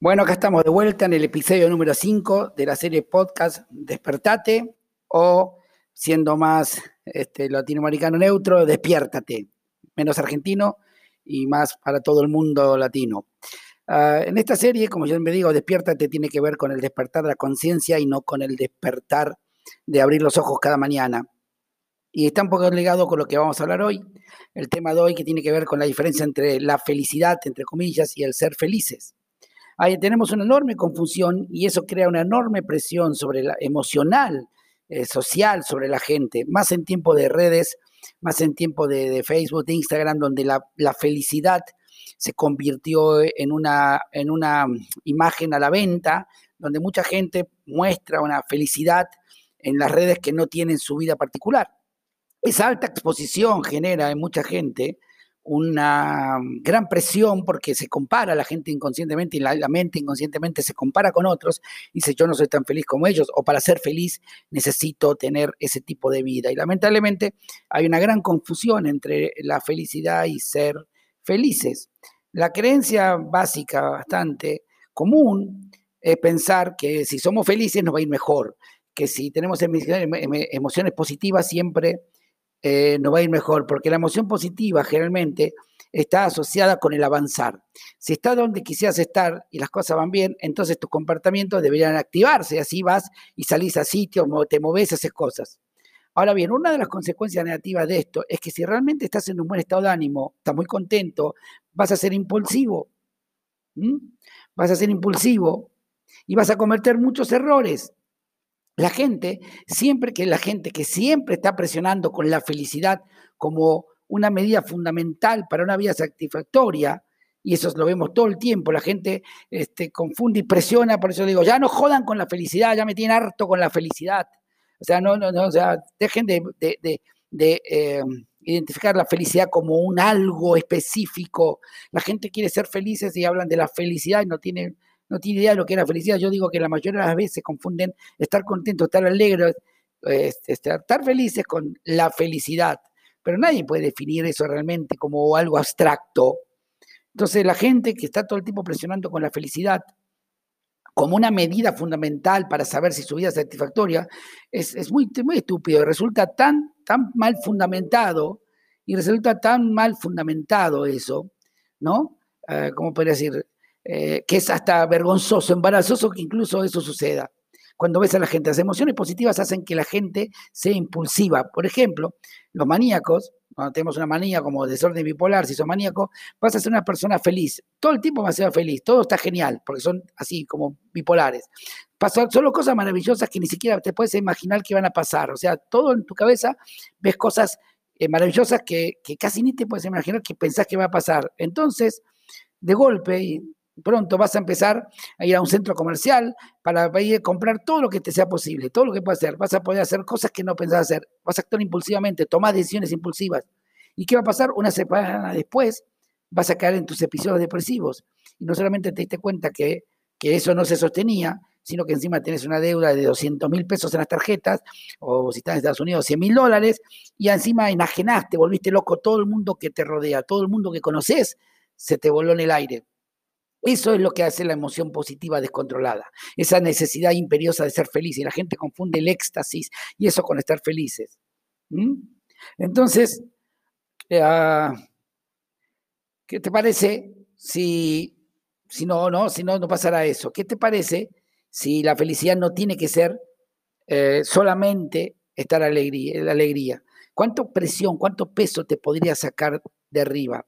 Bueno, acá estamos de vuelta en el episodio número 5 de la serie podcast Despertate o siendo más este, latinoamericano neutro, Despiértate, menos argentino y más para todo el mundo latino. Ah, en esta serie, como yo me digo, Despiértate tiene que ver con el despertar de la conciencia y no con el despertar de abrir los ojos cada mañana. Y está un poco ligado con lo que vamos a hablar hoy. El tema de hoy que tiene que ver con la diferencia entre la felicidad, entre comillas, y el ser felices. Ahí tenemos una enorme confusión y eso crea una enorme presión sobre la emocional, eh, social sobre la gente, más en tiempo de redes, más en tiempo de, Facebook, de Instagram, donde la, felicidad se convirtió en una, en una imagen a la venta, donde mucha gente muestra una felicidad en las redes que no tienen su vida particular. Esa alta exposición genera en mucha gente una gran presión porque se compara la gente inconscientemente y la, mente inconscientemente se compara con otros y dice yo no soy tan feliz como ellos o para ser feliz necesito tener ese tipo de vida. Y lamentablemente hay una gran confusión entre la felicidad y ser felices. La creencia básica bastante común es pensar que si somos felices nos va a ir mejor, que si tenemos emociones positivas siempre eh, nos va a ir mejor, porque la emoción positiva generalmente está asociada con el avanzar. Si estás donde quisieras estar y las cosas van bien, entonces tus comportamientos deberían activarse, así vas y salís a sitios, te moves, haces cosas. Ahora bien, una de las consecuencias negativas de esto es que si realmente estás en un buen estado de ánimo, estás muy contento, vas a ser impulsivo. Vas a ser impulsivo y vas a cometer muchos errores. La gente, siempre que la gente que siempre está presionando con la felicidad como una medida fundamental para una vida satisfactoria, y eso lo vemos todo el tiempo, la gente este, confunde y presiona, por eso digo, ya no jodan con la felicidad, ya me tienen harto con la felicidad. O sea, no, no, no, o sea, dejen de, eh, identificar la felicidad como un algo específico. La gente quiere ser felices y hablan de la felicidad y no tienen no tiene idea de lo que es la felicidad. Yo digo que la mayoría de las veces confunden estar contento, estar alegre, este, estar felices con la felicidad. Pero nadie puede definir eso realmente como algo abstracto. Entonces la gente que está todo el tiempo presionando con la felicidad como una medida fundamental para saber si su vida es satisfactoria, es, muy, muy estúpido, resulta tan, tan mal fundamentado y resulta tan mal fundamentado eso, ¿no? Uh, ¿Cómo podría decir? Eh, que es hasta vergonzoso, embarazoso que incluso eso suceda. Cuando ves a la gente, las emociones positivas hacen que la gente sea impulsiva. Por ejemplo, los maníacos, cuando tenemos una manía como desorden bipolar, si sos maníaco, vas a ser una persona feliz. Todo el tiempo vas a ser feliz, todo está genial, porque son así como bipolares. Pasan solo cosas maravillosas que ni siquiera te puedes imaginar que van a pasar. O sea, todo en tu cabeza ves cosas eh, maravillosas que, que, casi ni te puedes imaginar que pensás que va a pasar. Entonces, de golpe, pronto vas a empezar a ir a un centro comercial para ir a comprar todo lo que te sea posible, todo lo que puedas hacer. Vas a poder hacer cosas que no pensabas hacer. Vas a actuar impulsivamente, tomar decisiones impulsivas. ¿Y qué va a pasar? Una semana después vas a caer en tus episodios depresivos. Y no solamente te diste cuenta que, que eso no se sostenía, sino que encima tienes una deuda de 200 mil pesos en las tarjetas, o si estás en Estados Unidos, 100 mil dólares, y encima enajenaste, volviste loco todo el mundo que te rodea, todo el mundo que conoces, se te voló en el aire. Eso es lo que hace la emoción positiva descontrolada, esa necesidad imperiosa de ser feliz. Y la gente confunde el éxtasis y eso con estar felices. Entonces, ah, ¿qué te parece si, si no, no, si no, no pasará eso? ¿Qué te parece si la felicidad no tiene que ser eh, solamente estar alegría, la alegría? ¿Cuánto presión, cuánto peso te podría sacar de arriba?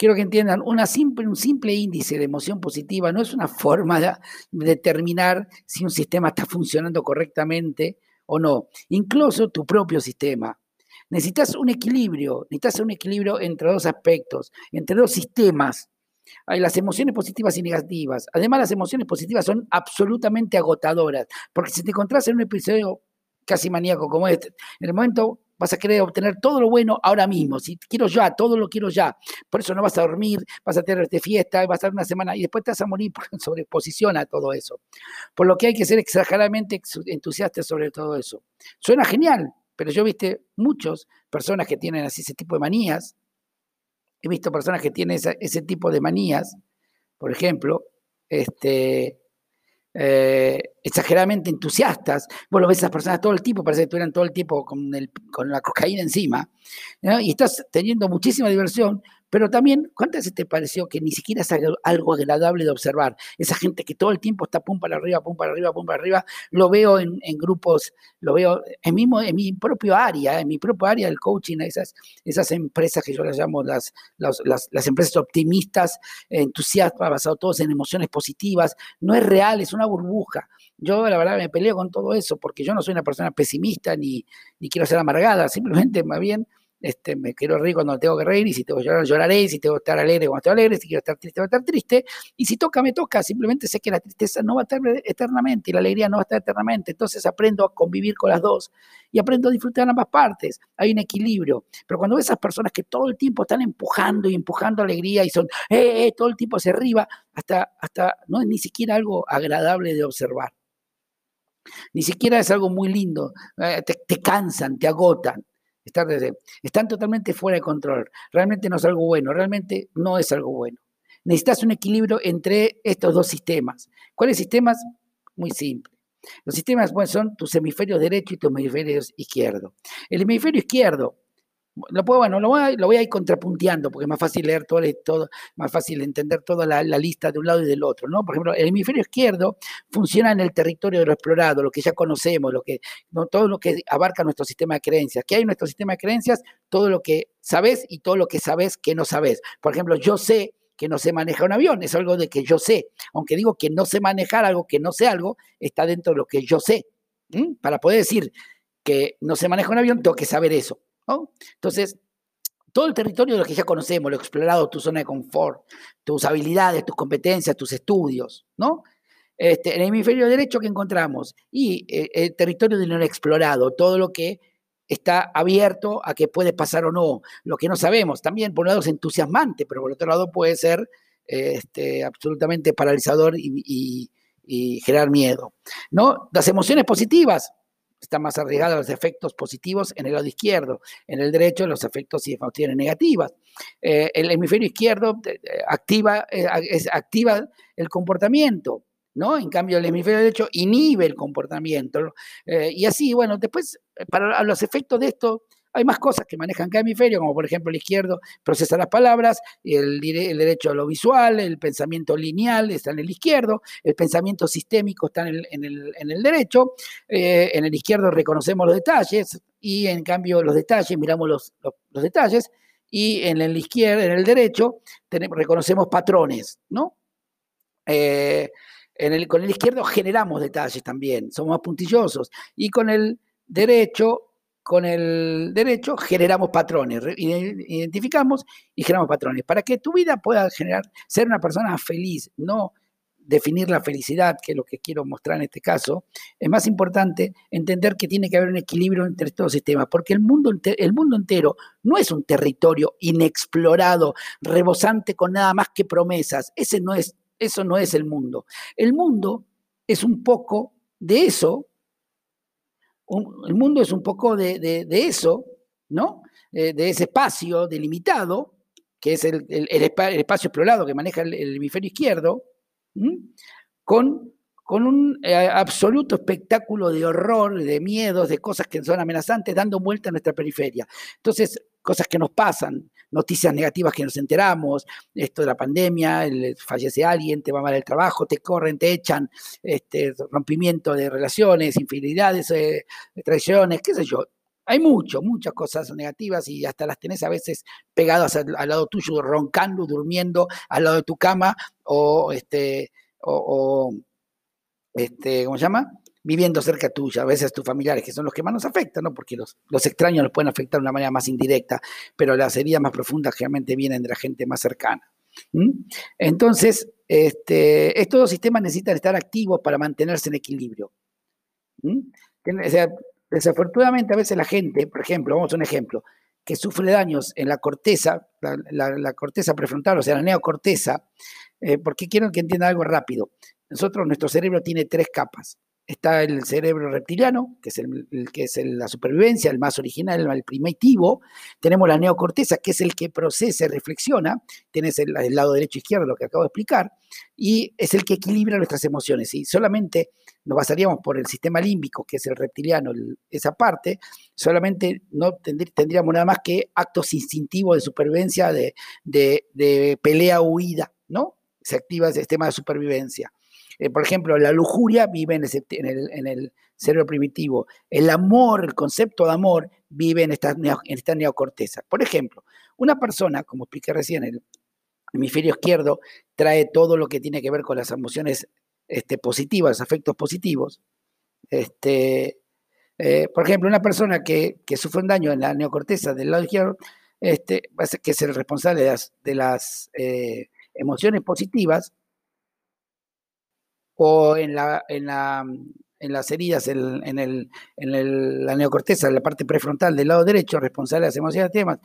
Quiero que entiendan, una simple, un simple índice de emoción positiva no es una forma de determinar si un sistema está funcionando correctamente o no, incluso tu propio sistema. Necesitas un equilibrio, necesitas un equilibrio entre dos aspectos, entre dos sistemas. Hay las emociones positivas y negativas. Además, las emociones positivas son absolutamente agotadoras, porque si te encontrás en un episodio casi maníaco como este, en el momento vas a querer obtener todo lo bueno ahora mismo. Si quiero ya, todo lo quiero ya. Por eso no vas a dormir, vas a tener de fiesta, vas a estar una semana y después te vas a morir por sobreposición a todo eso. Por lo que hay que ser exageradamente entusiasta sobre todo eso. Suena genial, pero yo viste muchas personas que tienen así ese tipo de manías. He visto personas que tienen ese tipo de manías por ejemplo, este, eh, exageradamente entusiastas. Vos lo ves a esas personas todo el tiempo, parece que estuvieran todo el tiempo con, con la cocaína encima. Y estás teniendo muchísima diversión, pero también, ¿cuántas veces te pareció que ni siquiera es algo agradable de observar? Esa gente que todo el tiempo está pum para arriba, pum para arriba, pum para arriba. Lo veo en, grupos, lo veo en, mismo, en mi propio área, en mi propio área del coaching, esas, esas empresas que yo las llamo las, empresas optimistas, entusiastas, basadas todos en emociones positivas. No es real, es una burbuja. Yo la verdad me peleo con todo eso porque yo no soy una persona pesimista ni, ni quiero ser amargada, simplemente más bien este, me quiero reír cuando tengo que reír, y si tengo que llorar, lloraré, y si tengo que estar alegre cuando estoy alegre, si quiero estar triste, voy a estar triste, y si toca, me toca, simplemente sé que la tristeza no va a estar eternamente y la alegría no va a estar eternamente, entonces aprendo a convivir con las dos y aprendo a disfrutar ambas partes, hay un equilibrio, pero cuando esas personas que todo el tiempo están empujando y empujando alegría y son, eh, eh, todo el tiempo hacia arriba, hasta, hasta no es ni siquiera algo agradable de observar. Ni siquiera es algo muy lindo, eh, te cansan, te agotan están totalmente fuera de control. Realmente no es algo bueno, realmente no es algo bueno. Necesitas un equilibrio entre estos dos sistemas. ¿Cuáles sistemas? Muy simple. Los sistemas son tus hemisferios derecho y tus hemisferios izquierdo. El hemisferio izquierdo lo puedo, bueno, lo voy, a, lo voy a ir contrapunteando porque es más fácil leer todo, todo más fácil entender toda la, lista de un lado y del otro, ¿no? Por ejemplo, el hemisferio izquierdo funciona en el territorio de lo explorado, lo que ya conocemos, lo que, todo lo que abarca nuestro sistema de creencias. ¿Qué hay en nuestro sistema de creencias? Todo lo que sabes y todo lo que sabes que no sabes. Por ejemplo, yo sé que no sé manejar un avión, es algo de que yo sé. Aunque digo que no sé manejar algo, que no sé algo, está dentro de lo que yo sé. Para poder decir que no sé manejar un avión, tengo que saber eso. Entonces, todo el territorio de lo que ya conocemos, lo explorado, tu zona de confort, tus habilidades, tus competencias, tus estudios, ¿no? Este, en el hemisferio derecho que encontramos y eh, el territorio de lo explorado, todo lo que está abierto a que puede pasar o no, lo que no sabemos. También, por un lado, es entusiasmante, pero por otro lado puede ser este, absolutamente paralizador y, y generar miedo. ¿no? Las emociones positivas, está más arriesgado a los efectos positivos en el lado izquierdo, en el derecho los efectos y emociones negativas. Eh, el hemisferio izquierdo eh, activa, eh, activa el comportamiento, ¿no? En cambio, el hemisferio derecho inhibe el comportamiento. y así, bueno, después, para los efectos de esto, hay más cosas que manejan cada hemisferio, como por ejemplo el izquierdo procesa las palabras, el, el derecho a lo visual, el pensamiento lineal está en el izquierdo, el pensamiento sistémico está en el, derecho, eh, en el izquierdo reconocemos los detalles y en cambio los detalles, miramos los, detalles, y en el izquierdo, en el derecho, reconocemos patrones, ¿no? Eh, con el izquierdo generamos detalles también, somos más puntillosos, y con el derecho con el derecho generamos patrones, identificamos y generamos patrones. Para que tu vida pueda generar, ser una persona feliz, no definir la felicidad, que es lo que quiero mostrar en este caso, es más importante entender que tiene que haber un equilibrio entre estos dos sistemas, porque el mundo, el mundo entero no es un territorio inexplorado, rebosante con nada más que promesas. Ese no es, eso no es el mundo. El mundo es un poco de eso, el mundo es un poco de, eso, ¿no? Eh, de ese espacio delimitado, que es el, espacio explorado que maneja el, hemisferio izquierdo, con, un eh, absoluto espectáculo de horror, de miedos, de cosas que son amenazantes, dando vuelta a nuestra periferia. Entonces, cosas que nos pasan, noticias negativas que nos enteramos, esto de la pandemia, fallece alguien, te va mal el trabajo, te corren, te echan, este, rompimiento de relaciones, infidelidades, eh, traiciones, qué sé yo. Hay mucho, muchas cosas negativas y hasta las tenés a veces pegadas al, lado tuyo, roncando, durmiendo al lado de tu cama o, este, o, este, ¿cómo se llama? Viviendo cerca tuya, a veces tus familiares, que son los que más nos afectan, ¿no? porque los, los extraños nos pueden afectar de una manera más indirecta, pero las heridas más profundas generalmente vienen de la gente más cercana. Entonces, este, estos dos sistemas necesitan estar activos para mantenerse en equilibrio. desafortunadamente, a veces la gente, por ejemplo, vamos a un ejemplo, que sufre daños en la corteza, la, corteza prefrontal, o sea, la neocorteza, eh, porque quiero que entienda algo rápido. Nosotros, nuestro cerebro tiene tres capas está el cerebro reptiliano, que es, el, que es la supervivencia, el más original, el primitivo. Tenemos la neocorteza, que es el que procesa y reflexiona. Tienes el, lado derecho e izquierdo, lo que acabo de explicar. Y es el que equilibra nuestras emociones. Si solamente nos basaríamos por el sistema límbico, que es el reptiliano, esa parte, solamente no tendríamos nada más que actos instintivos de supervivencia, de, de pelea-huida, ¿no? Se activa el sistema de supervivencia. Eh, por ejemplo, la lujuria vive en, el, cerebro primitivo. El amor, el concepto de amor, vive en esta, en neocorteza. Por ejemplo, una persona, como expliqué recién, el hemisferio izquierdo trae todo lo que tiene que ver con las emociones este, positivas, afectos positivos. Este, eh, por ejemplo, una persona que, sufre un daño en la neocorteza del lado izquierdo, este, que es el responsable de las, eh, emociones positivas, o en, la, en, la, en las heridas, en, el, en la neocorteza, en la parte prefrontal del lado derecho, responsable de las emociones temas,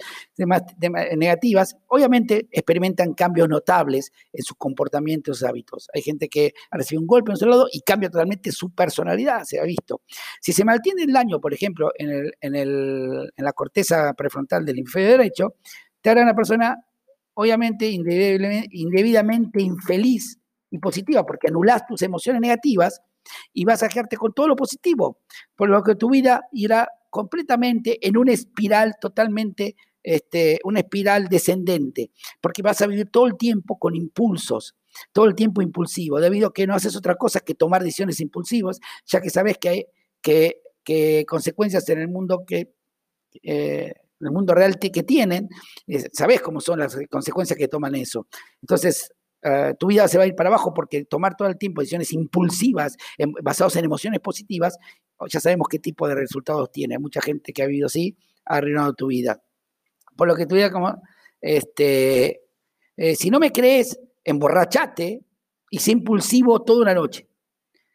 negativas, obviamente experimentan cambios notables en sus comportamientos y hábitos. Hay gente que ha recibido un golpe en su lado y cambia totalmente su personalidad, se ha visto. Si se mantiene el daño, por ejemplo, en, el, en, el, en la corteza prefrontal del inferior derecho, te hará una persona, obviamente, indebidamente infeliz y positiva, porque anulas tus emociones negativas y vas a quedarte con todo lo positivo, por lo que tu vida irá completamente en una espiral totalmente, este, una espiral descendente, porque vas a vivir todo el tiempo con impulsos, todo el tiempo impulsivo, debido a que no haces otra cosa que tomar decisiones impulsivas, ya que sabes que hay que, consecuencias en el mundo que... Eh, el mundo real que tienen, eh, sabes cómo son las consecuencias que toman eso. Entonces, eh, tu vida se va a ir para abajo porque tomar todo el tiempo decisiones impulsivas basadas en emociones positivas, ya sabemos qué tipo de resultados tiene. Mucha gente que ha vivido así ha arruinado tu vida. Por lo que tu vida como, este, eh, si no me crees, emborrachate y sé impulsivo toda una noche.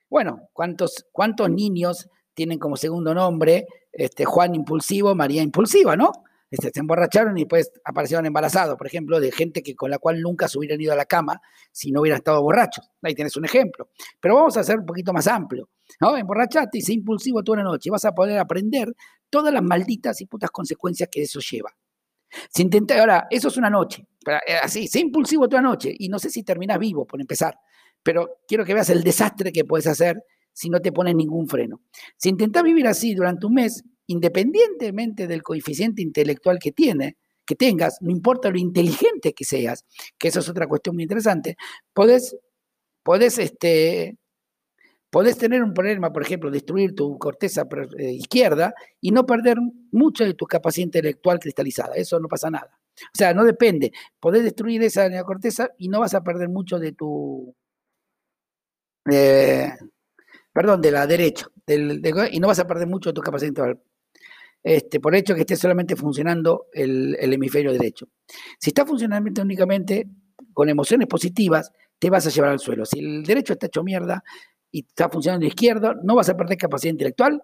Bueno, ¿cuántos, cuántos niños tienen como segundo nombre este, Juan Impulsivo, María Impulsiva, ¿no? Este, se emborracharon y después aparecieron embarazados, por ejemplo, de gente que, con la cual nunca se hubieran ido a la cama si no hubieran estado borrachos. Ahí tienes un ejemplo. Pero vamos a hacer un poquito más amplio. ¿no? Emborrachate y sé impulsivo toda la noche. Vas a poder aprender todas las malditas y putas consecuencias que eso lleva. Si intentas, ahora, eso es una noche, eh, así, sé impulsivo toda la noche y no sé si terminas vivo por empezar, pero quiero que veas el desastre que puedes hacer si no te pones ningún freno. Si intentas vivir así durante un mes, independientemente del coeficiente intelectual que tiene, que tengas, no importa lo inteligente que seas, que eso es otra cuestión muy interesante, podés, podés, este, tener un problema, por ejemplo, destruir tu corteza eh, izquierda y no perder mucho de tu capacidad intelectual cristalizada. Eso no pasa nada. O sea, no depende. Podés destruir esa corteza y no vas a perder mucho de tu... Eh, perdón, de la derecha. y no vas a perder mucho de tu capacidad intelectual este, por hecho que esté solamente funcionando el, hemisferio derecho. Si está funcionando únicamente con emociones positivas, te vas a llevar al suelo. Si el derecho está hecho mierda y está funcionando izquierdo, no vas a perder capacidad intelectual,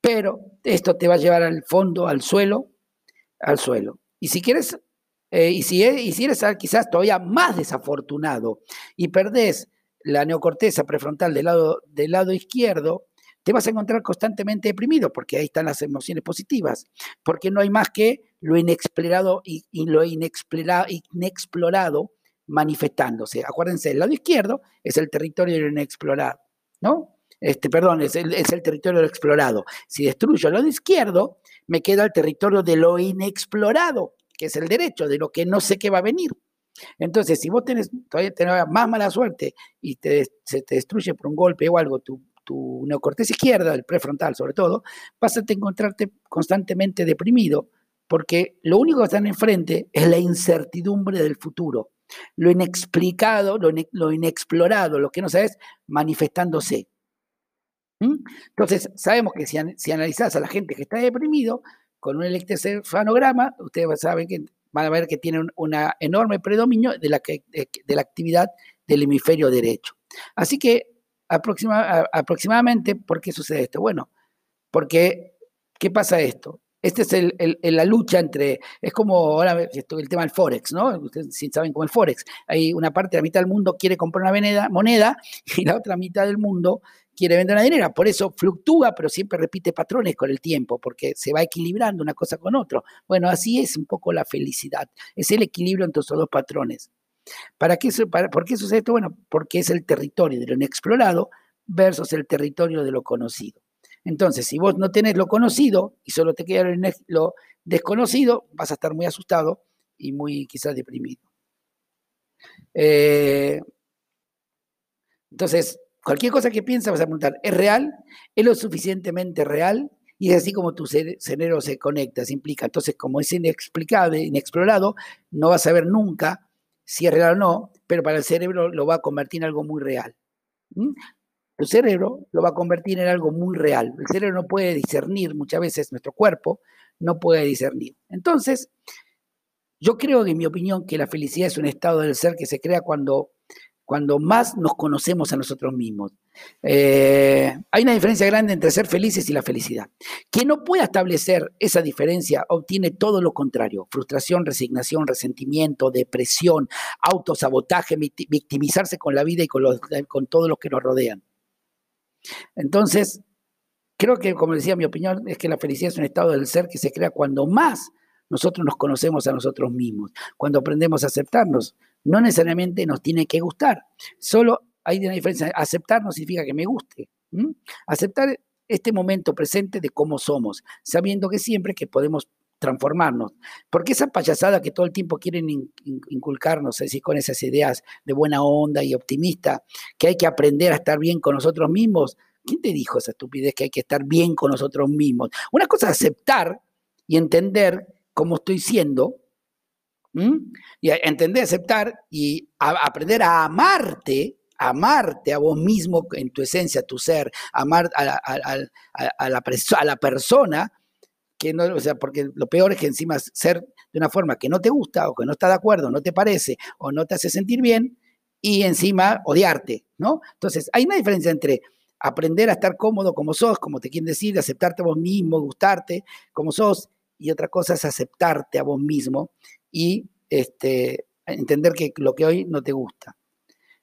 pero esto te va a llevar al fondo, al suelo, al suelo. Y si quieres, eh, y, si, y eres quizás todavía más desafortunado y perdés la neocorteza prefrontal del lado, del lado izquierdo, te vas a encontrar constantemente deprimido, porque ahí están las emociones positivas, porque no hay más que lo inexplorado y, lo inexplorado, inexplorado manifestándose. Acuérdense, el lado izquierdo es el territorio de lo inexplorado, ¿no? Este, perdón, es el, es el territorio de lo explorado. Si destruyo el lado izquierdo, me queda el territorio de lo inexplorado, que es el derecho, de lo que no sé qué va a venir. Entonces, si vos tenés todavía tenés más mala suerte y te, se te destruye por un golpe o algo tu tu neocorteza izquierda, el prefrontal sobre todo, vas a encontrarte constantemente deprimido, porque lo único que están enfrente es la incertidumbre del futuro, lo inexplicado, lo, inexplorado, lo que no sabes, manifestándose. ¿Mm? Entonces, sabemos que si, si analizás a la gente que está deprimido, con un electrocefalograma, ustedes saben que van a ver que tienen un enorme predominio de la actividad del hemisferio derecho. Así que aproximadamente, ¿por qué sucede esto? Bueno, porque, ¿qué pasa esto? Este es el, la lucha entre, es como ahora el tema del Forex, ¿no? Ustedes sí saben cómo el Forex. Hay una parte la mitad del mundo quiere comprar una moneda, y la otra mitad del mundo quiere vender una dinera. Por eso fluctúa, pero siempre repite patrones con el tiempo, porque se va equilibrando una cosa con otro. Bueno, así es un poco la felicidad. Es el equilibrio entre esos dos patrones. ¿Para qué, para, ¿Por qué sucede esto? Bueno, porque es el territorio de lo inexplorado versus el territorio de lo conocido. Entonces, si vos no tenés lo conocido y solo te queda lo desconocido, vas a estar muy asustado y muy quizás deprimido. Eh, entonces, cualquier cosa que piensas vas a preguntar, ¿es real? ¿Es lo suficientemente real? Y es así como tu cerebro se conecta, se implica. Entonces, como es inexplicable, inexplorado, no vas a ver nunca si es real o no, pero para el cerebro lo va a convertir en algo muy real. ¿Mm? Tu cerebro lo va a convertir en algo muy real. El cerebro no puede discernir, muchas veces nuestro cuerpo no puede discernir. Entonces, yo creo, en mi opinión, que la felicidad es un estado del ser que se crea cuando, cuando más nos conocemos a nosotros mismos. Eh, hay una diferencia grande entre ser felices y la felicidad. Quien no pueda establecer esa diferencia obtiene todo lo contrario, frustración, resignación, resentimiento, depresión, autosabotaje, victimizarse con la vida y con, con todos los que nos rodean. Entonces, creo que, como decía, mi opinión es que la felicidad es un estado del ser que se crea cuando más nosotros nos conocemos a nosotros mismos, cuando aprendemos a aceptarnos. No necesariamente nos tiene que gustar, solo hay una diferencia. Aceptar no significa que me guste. Aceptar este momento presente de cómo somos, sabiendo que siempre que podemos transformarnos. Porque esa payasada que todo el tiempo quieren inculcarnos, es decir, con esas ideas de buena onda y optimista, que hay que aprender a estar bien con nosotros mismos, ¿quién te dijo esa estupidez que hay que estar bien con nosotros mismos? Una cosa es aceptar y entender cómo estoy siendo, y entender, aceptar y aprender a amarte, amarte a vos mismo en tu esencia, tu ser, amar a, la, persona, no, o sea, porque lo peor es que encima ser de una forma que no te gusta o que no está de acuerdo, no te parece o no te hace sentir bien y encima odiarte, ¿no? Entonces, hay una diferencia entre aprender a estar cómodo como sos, como te quieren decir, aceptarte a vos mismo, gustarte como sos, y otra cosa es aceptarte a vos mismo y este, entender que lo que hoy no te gusta.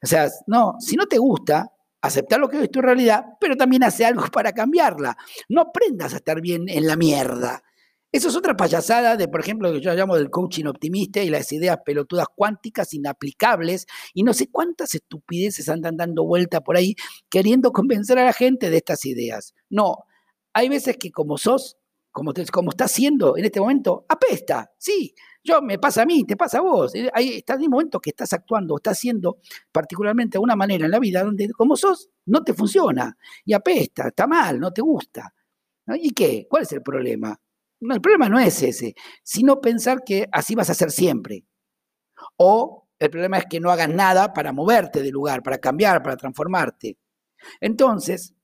O sea, no, si no te gusta, aceptar lo que es tu realidad, pero también hace algo para cambiarla. No aprendas a estar bien en la mierda. Eso es otra payasada de, por ejemplo, lo que yo llamo del coaching optimista y las ideas pelotudas cuánticas inaplicables y no sé cuántas estupideces andan dando vuelta por ahí queriendo convencer a la gente de estas ideas. No, hay veces que como sos, como, te, como estás siendo en este momento, apesta, sí, yo me pasa a mí, te pasa a vos. Eh, ahí está el momento que estás actuando, estás haciendo particularmente de una manera en la vida donde como sos no te funciona y apesta, está mal, no te gusta. ¿Y qué? ¿Cuál es el problema? El problema no es ese, sino pensar que así vas a ser siempre. O el problema es que no hagas nada para moverte del lugar, para cambiar, para transformarte. Entonces,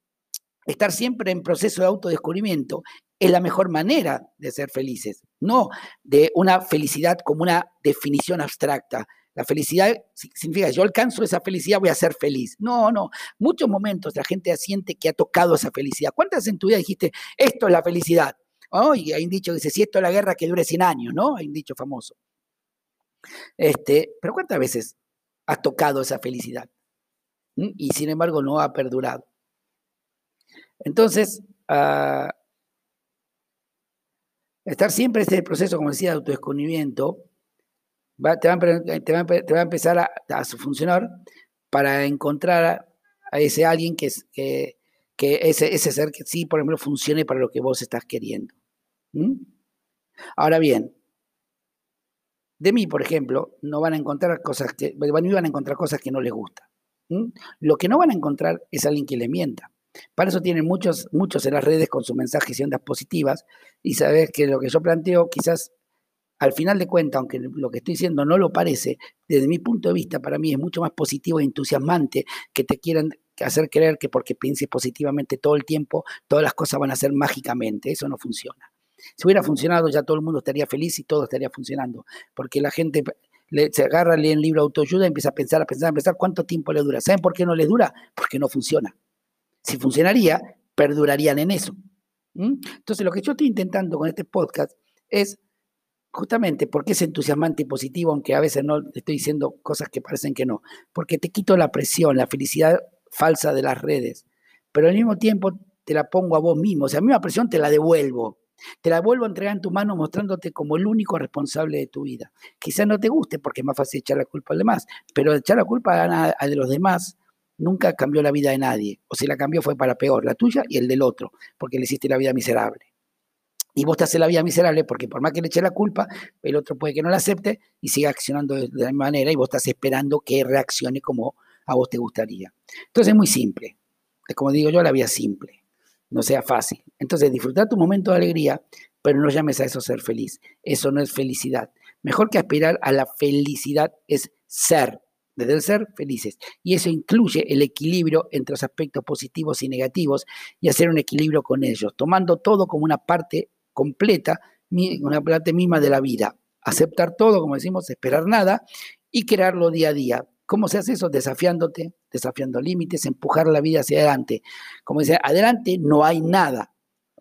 estar siempre en proceso de autodescubrimiento es la mejor manera de ser felices, no de una felicidad como una definición abstracta. La felicidad significa, yo alcanzo esa felicidad, voy a ser feliz. No, no. Muchos momentos la gente siente que ha tocado esa felicidad. ¿Cuántas en tu vida dijiste, esto es la felicidad? Oh, y hay un dicho que dice, si esto es la guerra que dure 100 años, ¿no? Hay un dicho famoso. Este, pero ¿cuántas veces has tocado esa felicidad? ¿Mm? Y sin embargo no ha perdurado. Entonces, Estar siempre en este proceso, como decía, de autodescubrimiento, te, va, a empezar a, funcionar para encontrar a, ese alguien que, ese, ser que sí, por ejemplo, funcione para lo que vos estás queriendo. Ahora bien, de mí, por ejemplo, no van a encontrar cosas que, van a encontrar cosas que no les gustan. ¿Mm? Lo que no van a encontrar es alguien que le mienta. Para eso tienen muchos, muchos en las redes con su mensajes y ondas positivas. Y sabes que lo que yo planteo, quizás al final de cuentas, aunque lo que estoy diciendo no lo parece, desde mi punto de vista, para mí es mucho más positivo e entusiasmante que te quieran hacer creer que porque pienses positivamente todo el tiempo, todas las cosas van a ser mágicamente. Eso no funciona. Si hubiera funcionado, ya todo el mundo estaría feliz y todo estaría funcionando. Porque la gente se agarra, lee el libro de autoayuda y empieza a pensar, a pensar, a pensar cuánto tiempo le dura. ¿Saben por qué no le dura? Porque no funciona si funcionaría, perdurarían en eso. Entonces, lo que yo estoy intentando con este podcast es justamente porque es entusiasmante y positivo, aunque a veces no estoy diciendo cosas que parecen que no, porque te quito la presión, la felicidad falsa de las redes, pero al mismo tiempo te la pongo a vos mismo, o sea, la misma presión te la devuelvo. Te la vuelvo a entregar en tu mano mostrándote como el único responsable de tu vida. Quizás no te guste porque es más fácil echar la culpa al demás, pero echar la culpa a, de los demás nunca cambió la vida de nadie. O si la cambió fue para peor, la tuya y el del otro, porque le hiciste la vida miserable. Y vos te haces la vida miserable porque por más que le eche la culpa, el otro puede que no la acepte y siga accionando de, la misma manera y vos estás esperando que reaccione como a vos te gustaría. Entonces es muy simple. Es como digo yo, la vida simple. No sea fácil. Entonces disfrutar tu momento de alegría, pero no llames a eso ser feliz. Eso no es felicidad. Mejor que aspirar a la felicidad es ser desde el ser felices. Y eso incluye el equilibrio entre los aspectos positivos y negativos y hacer un equilibrio con ellos, tomando todo como una parte completa, una parte misma de la vida. Aceptar todo, como decimos, esperar nada y crearlo día a día. ¿Cómo se hace eso? Desafiándote, desafiando límites, empujar la vida hacia adelante. Como dice, adelante no hay nada.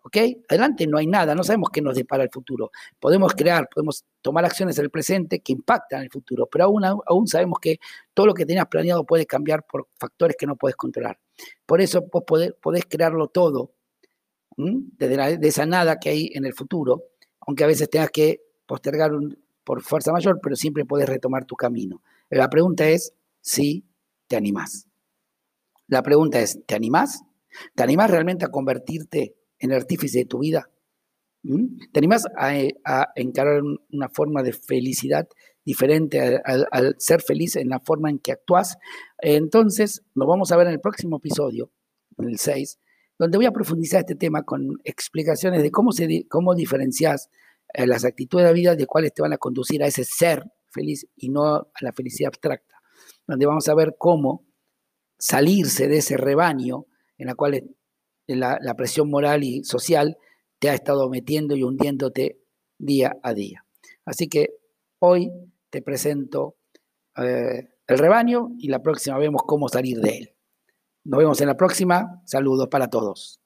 ¿Ok? Adelante no hay nada, no sabemos qué nos depara el futuro. Podemos crear, podemos tomar acciones en el presente que impactan el futuro, pero aún, aún sabemos que todo lo que tenías planeado puede cambiar por factores que no puedes controlar. Por eso vos podés, podés crearlo todo de, esa nada que hay en el futuro, aunque a veces tengas que postergar por fuerza mayor, pero siempre puedes retomar tu camino. La pregunta es si te animás. La pregunta es, ¿te animás? ¿Te animás realmente a convertirte en el artífice de tu vida? ¿Te animás a, encarar una forma de felicidad diferente al ser feliz en la forma en que actúas? Entonces, nos vamos a ver en el próximo episodio, en el 6, donde voy a profundizar este tema con explicaciones de cómo, se, cómo diferencias eh, las actitudes de la vida de cuáles te van a conducir a ese ser feliz y no a la felicidad abstracta, donde vamos a ver cómo salirse de ese rebaño en la cual la, presión moral y social te ha estado metiendo y hundiéndote día a día. Así que hoy te presento eh, el rebaño y la próxima vemos cómo salir de él. Nos vemos en la próxima. Saludos para todos.